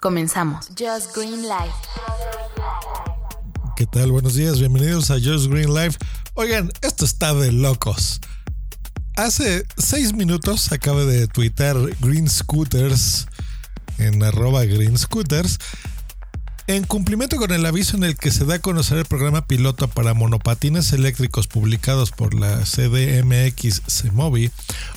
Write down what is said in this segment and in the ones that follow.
Comenzamos. Just Green Life. ¿Qué tal? Buenos días, bienvenidos a Just Green Life. Oigan, esto está de locos. Hace seis minutos acaba de tuitar Green Scooters en arroba Green Scooters en cumplimiento con el aviso en el que se da a conocer el programa piloto para monopatines eléctricos publicados por la CDMX CEMOVI,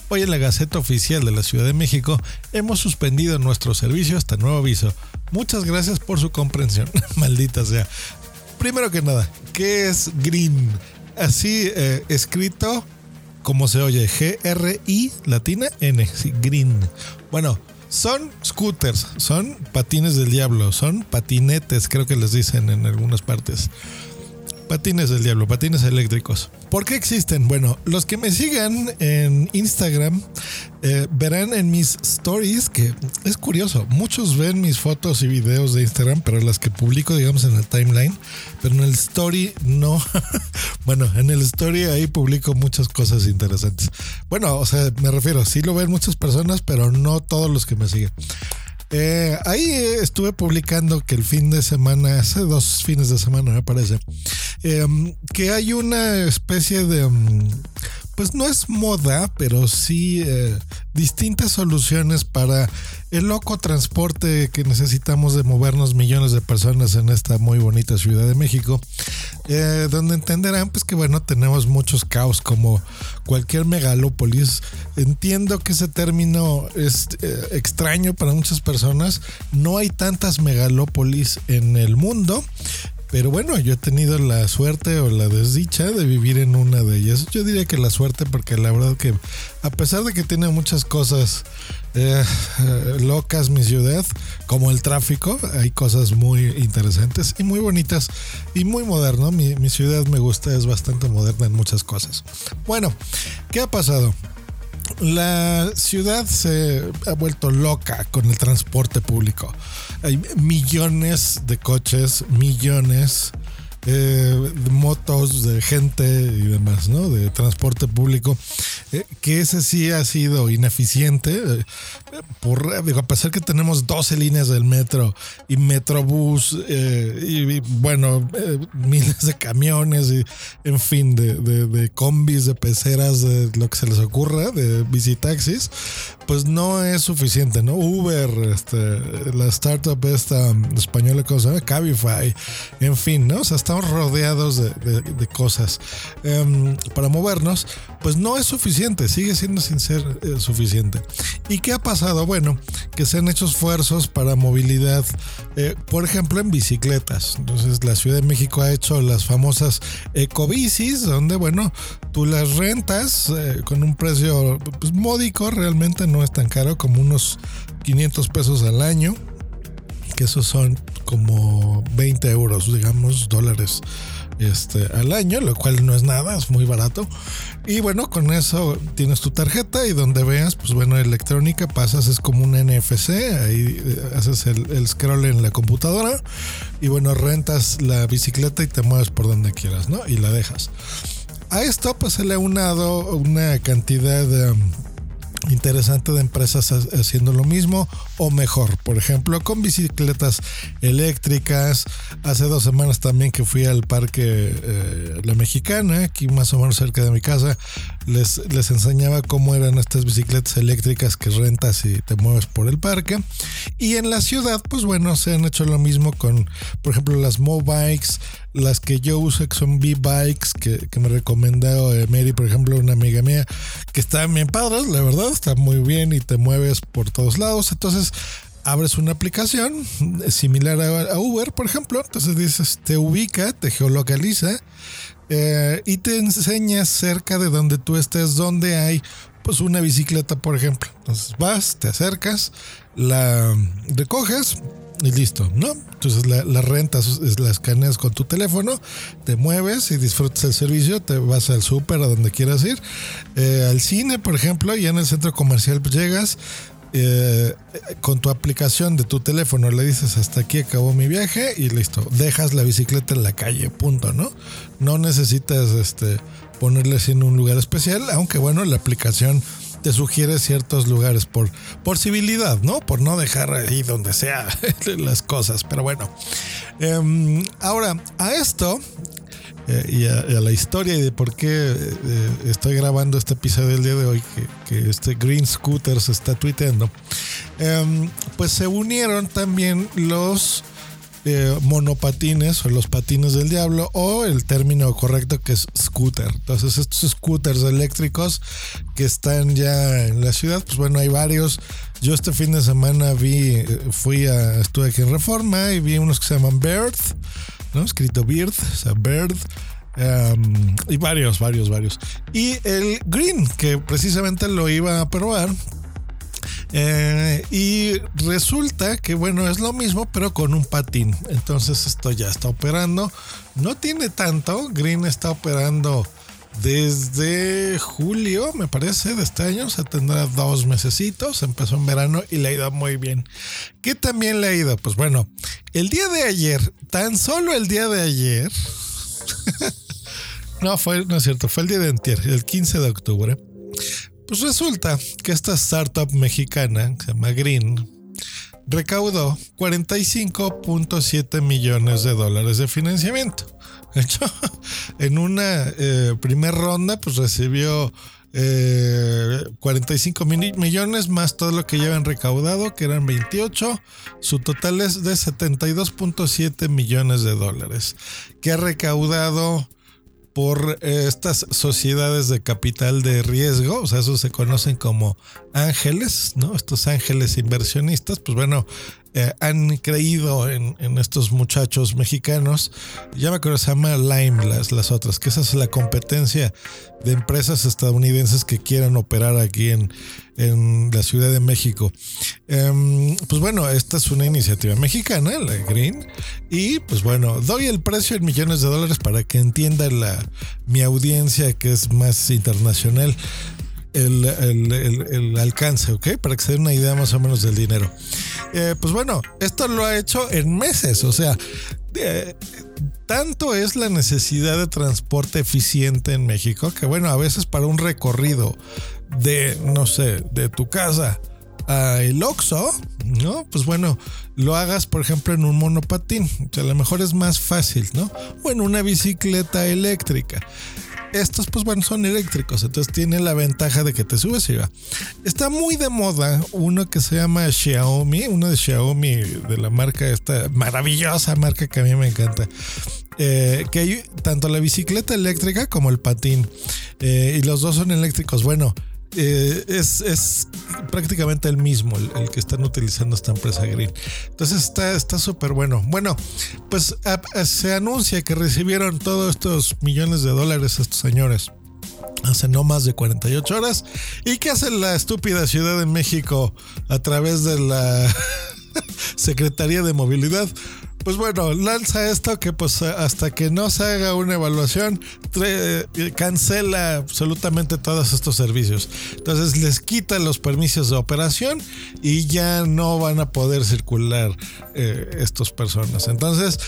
hoy en la Gaceta Oficial de la Ciudad de México hemos suspendido nuestro servicio hasta nuevo aviso. Muchas gracias por su comprensión. Maldita sea. Primero que nada, ¿qué es Green? Así eh, escrito como se oye, G-R-I latina N, Green. Bueno, son scooters, son patines del diablo, son patinetes, creo que les dicen en algunas partes. Patines del diablo, patines eléctricos. ¿Por qué existen? Bueno, los que me sigan en Instagram eh, verán en mis stories que es curioso. Muchos ven mis fotos y videos de Instagram, pero las que publico, digamos, en el timeline, pero en el story no. bueno, en el story ahí publico muchas cosas interesantes. Bueno, o sea, me refiero, sí lo ven muchas personas, pero no todos los que me siguen. Eh, ahí estuve publicando que el fin de semana, hace dos fines de semana me parece, em, que hay una especie de, mm, pues no es moda, pero sí eh, distintas soluciones para el loco transporte que necesitamos de movernos millones de personas en esta muy bonita Ciudad de México, eh, donde entenderán pues que bueno, tenemos muchos caos como cualquier megalópolis. Entiendo que ese término es eh, extraño para muchas personas, no hay tantas megalópolis en el mundo, pero bueno, yo he tenido la suerte o la desdicha de vivir en una de ellas. Yo diría que la suerte porque la verdad que a pesar de que tiene muchas cosas eh, locas mi ciudad, como el tráfico, hay cosas muy interesantes y muy bonitas y muy moderno. Mi, mi ciudad me gusta, es bastante moderna en muchas cosas. Bueno, ¿qué ha pasado? La ciudad se ha vuelto loca con el transporte público. Hay millones de coches, millones eh, de motos, de gente y demás, ¿no? De transporte público, eh, que ese sí ha sido ineficiente. Eh, por, digo, a pesar que tenemos 12 líneas del metro y metrobús y, bueno, miles de camiones y en fin, de, de, combis, de peceras, de lo que se les ocurra, de visitaxis, pues no es suficiente, ¿no? Uber, este, la startup esta española, ¿cómo se llama? Cabify, en fin, ¿no? O sea, rodeados de, cosas. Em, para movernos, pues no es suficiente, sigue siendo sin ser eh, suficiente. ¿Y qué ha pasado? Bueno, que se han hecho esfuerzos para movilidad, eh, por ejemplo, en bicicletas. Entonces, la Ciudad de México ha hecho las famosas ecobicis, donde, bueno, tú las rentas eh, con un precio pues, módico, realmente no es tan caro, como unos 500 pesos al año, que esos son como 20 euros, digamos, dólares este, al año, lo cual no es nada, es muy barato. Y bueno, con eso tienes tu tarjeta y donde veas, pues bueno, electrónica, pasas, es como un NFC, ahí eh, haces el, el, scroll en la computadora y bueno, rentas la bicicleta y te mueves por donde quieras, ¿no? Y la dejas. A esto pues se le ha unado una cantidad de interesante de empresas haciendo lo mismo o mejor. Por ejemplo, con bicicletas eléctricas. Hace dos semanas también que fui al parque eh, La Mexicana, aquí más o menos cerca de mi casa, les, les enseñaba cómo eran estas bicicletas eléctricas que rentas y te mueves por el parque. Y en la ciudad, pues bueno, se han hecho lo mismo con, por ejemplo, las Mobikes, las que yo uso, que son B-Bikes, que, me recomendó eh, Mary, por ejemplo, una amiga mía, que están bien padres, la verdad, está muy bien y te mueves por todos lados. Entonces, abres una aplicación similar a, Uber, por ejemplo. Entonces dices, te ubica, te geolocaliza eh, y te enseña cerca de donde tú estés, donde hay pues una bicicleta, por ejemplo. Entonces vas, te acercas, la recoges y listo, ¿no? Entonces la, rentas, la escaneas con tu teléfono, te mueves y disfrutas el servicio, te vas al súper, a donde quieras ir, eh, al cine, por ejemplo, y en el centro comercial llegas, eh, con tu aplicación de tu teléfono le dices hasta aquí acabó mi viaje y listo, dejas la bicicleta en la calle, punto, ¿no? No necesitas este, ponerle en un lugar especial, aunque bueno, la aplicación te sugiere ciertos lugares por, por civilidad, ¿no? Por no dejar ahí donde sea las cosas. Pero bueno. Em, ahora, a esto eh, y, a, la historia y de por qué eh, estoy grabando este episodio del día de hoy, que, este Green Scooter se está tuiteando, em, pues se unieron también los eh, monopatines o los patines del diablo o el término correcto que es scooter. Entonces estos scooters eléctricos que están ya en la ciudad, pues bueno, hay varios. Yo este fin de semana vi, fui a, estuve aquí en Reforma y vi unos que se llaman Bird, ¿no? Escrito Bird, o sea, Bird. Um, y varios, varios, varios. Y el Green, que precisamente lo iba a probar, eh, y resulta que, bueno, es lo mismo, pero con un patín. Entonces esto ya está operando. No tiene tanto. Green está operando desde julio, me parece, de este año. Se tendrá dos mesecitos. Empezó en verano y le ha ido muy bien. ¿Qué también le ha ido? Pues bueno, el día de ayer, tan solo el día de ayer. no, fue, no es cierto, fue el día de antier, el 15 de octubre pues resulta que esta startup mexicana, que se llama Green, recaudó 45.7 millones de dólares de financiamiento. De hecho, en una eh, primera ronda, pues recibió 45 eh, millones más todo lo que llevan recaudado, que eran 28. Su total es de 72.7 millones de dólares, que ha recaudado por eh, estas sociedades de capital de riesgo, o sea, eso se conocen como ángeles, ¿no? Estos ángeles inversionistas, pues bueno, eh, han creído en, estos muchachos mexicanos. Ya me acuerdo, se llama Lime, las, las otras, que esa es la competencia de empresas estadounidenses que quieran operar aquí en, en la Ciudad de México. Em, pues bueno, esta es una iniciativa mexicana, la Green. Y pues bueno, doy el precio en millones de dólares para que entienda la, mi audiencia que es más internacional el, alcance, ¿ok? Para que se den una idea más o menos del dinero. Eh, pues bueno, esto lo ha hecho en meses, o sea, eh, tanto es la necesidad de transporte eficiente en México que bueno, a veces para un recorrido de, no sé, de tu casa a el Oxxo, ¿no? Pues bueno, lo hagas por ejemplo en un monopatín, o sea, a lo mejor es más fácil, ¿no? O en una bicicleta eléctrica estos pues bueno son eléctricos, entonces tiene la ventaja de que te subes y va. Está muy de moda uno que se llama Xiaomi, uno de Xiaomi de la marca esta maravillosa marca que a mí me encanta. Eh, que hay tanto la bicicleta eléctrica como el patín eh, y los dos son eléctricos. Bueno, eh, es, prácticamente el mismo, el, que están utilizando esta empresa Green. Entonces está súper bueno. Bueno, pues se anuncia que recibieron todos estos millones de dólares estos señores hace no más de 48 horas. ¿Y qué hace la estúpida Ciudad de México a través de la Secretaría de Movilidad? Pues bueno, lanza esto que pues hasta que no se haga una evaluación, cancela absolutamente todos estos servicios. Entonces les quita los permisos de operación y ya no van a poder circular eh, estas personas. Entonces,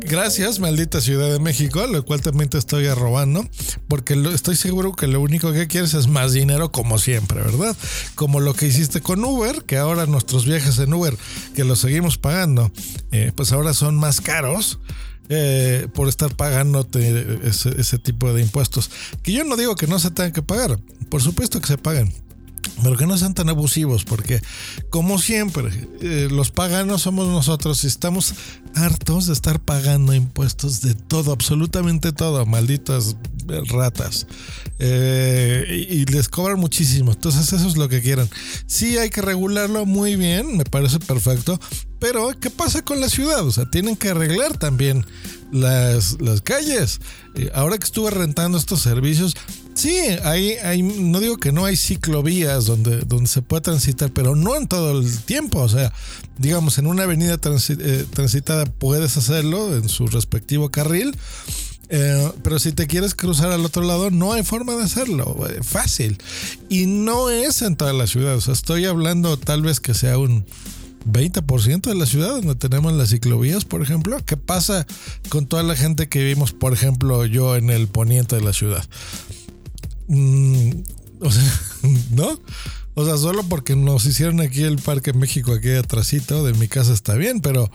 Gracias, maldita Ciudad de México, lo cual también te estoy arrobando, porque estoy seguro que lo único que quieres es más dinero como siempre, ¿verdad? Como lo que hiciste con Uber, que ahora nuestros viajes en Uber, que los seguimos pagando, eh, pues ahora son más caros. Eh, por estar pagándote ese, ese tipo de impuestos. Que yo no digo que no se tengan que pagar, por supuesto que se pagan pero que no sean tan abusivos, porque como siempre, eh, los paganos somos nosotros y estamos hartos de estar pagando impuestos de todo, absolutamente todo, malditas ratas. Eh, y, les cobran muchísimo, entonces eso es lo que quieran. Sí hay que regularlo muy bien, me parece perfecto, pero ¿qué pasa con la ciudad? O sea, tienen que arreglar también las, las calles. Eh, ahora que estuve rentando estos servicios, Sí, hay, hay, no digo que no hay ciclovías donde, donde se pueda transitar, pero no en todo el tiempo. O sea, digamos, en una avenida eh, transitada puedes hacerlo en su respectivo carril. Eh, pero si te quieres cruzar al otro lado, no hay forma de hacerlo. Eh, fácil. Y no es en toda la ciudad. O sea, estoy hablando tal vez que sea un 20% de la ciudad donde tenemos las ciclovías, por ejemplo. ¿Qué pasa con toda la gente que vivimos, por ejemplo, yo en el poniente de la ciudad? Mm, O sea, ¿no? O sea, solo porque nos hicieron aquí el Parque México, aquí atrásito de mi casa está bien, pero...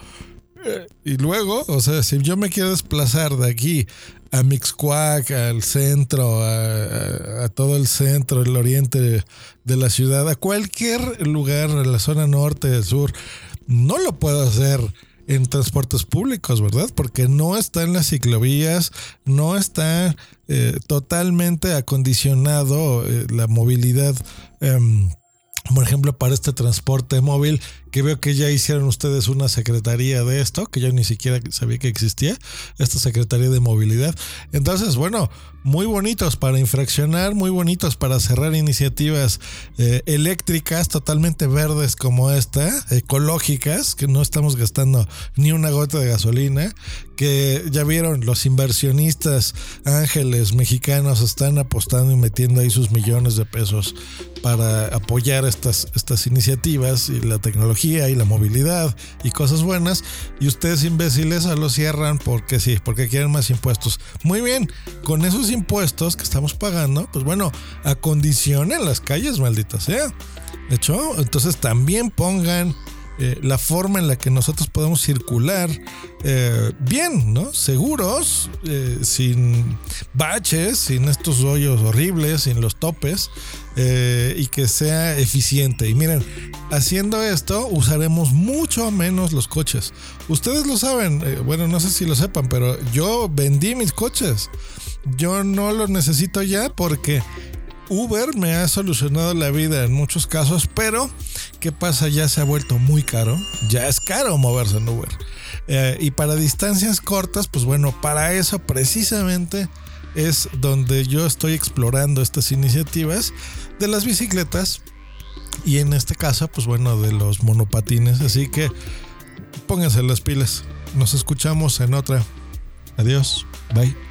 Eh, y luego, o sea, si yo me quiero desplazar de aquí a Mixcuac, al centro, a, todo el centro, el oriente de la ciudad, a cualquier lugar, en la zona norte, sur, no lo puedo hacer en transportes públicos, ¿verdad? Porque no está en las ciclovías, no está eh, totalmente acondicionado eh, la movilidad. Em, por ejemplo, para este transporte móvil, que veo que ya hicieron ustedes una secretaría de esto, que yo ni siquiera sabía que existía, esta secretaría de movilidad. Entonces, bueno, muy bonitos para infraccionar, muy bonitos para cerrar iniciativas eh, eléctricas totalmente verdes como esta, ecológicas, que no estamos gastando ni una gota de gasolina, que ya vieron los inversionistas ángeles mexicanos están apostando y metiendo ahí sus millones de pesos para apoyar estas, estas iniciativas y la tecnología y la movilidad y cosas buenas y ustedes imbéciles lo cierran porque sí, porque quieren más impuestos. Muy bien, con esos impuestos que estamos pagando, pues bueno, acondicionen las calles, maldita sea. De hecho, entonces también pongan eh, la forma en la que nosotros podemos circular eh, bien, ¿no? Seguros, eh, sin baches, sin estos hoyos horribles, sin los topes, y que sea eficiente. Y miren, haciendo esto usaremos mucho menos los coches. Ustedes lo saben, bueno, no sé si lo sepan, pero yo vendí mis coches. Yo no los necesito ya porque Uber me ha solucionado la vida en muchos casos, pero ¿qué pasa? Ya se ha vuelto muy caro. Ya es caro moverse en Uber. Eh, y para distancias cortas, pues bueno, para eso precisamente es donde yo estoy explorando estas iniciativas de las bicicletas y en este caso, pues bueno, de los monopatines. Así que pónganse las pilas. Nos escuchamos en otra. Adiós. Bye.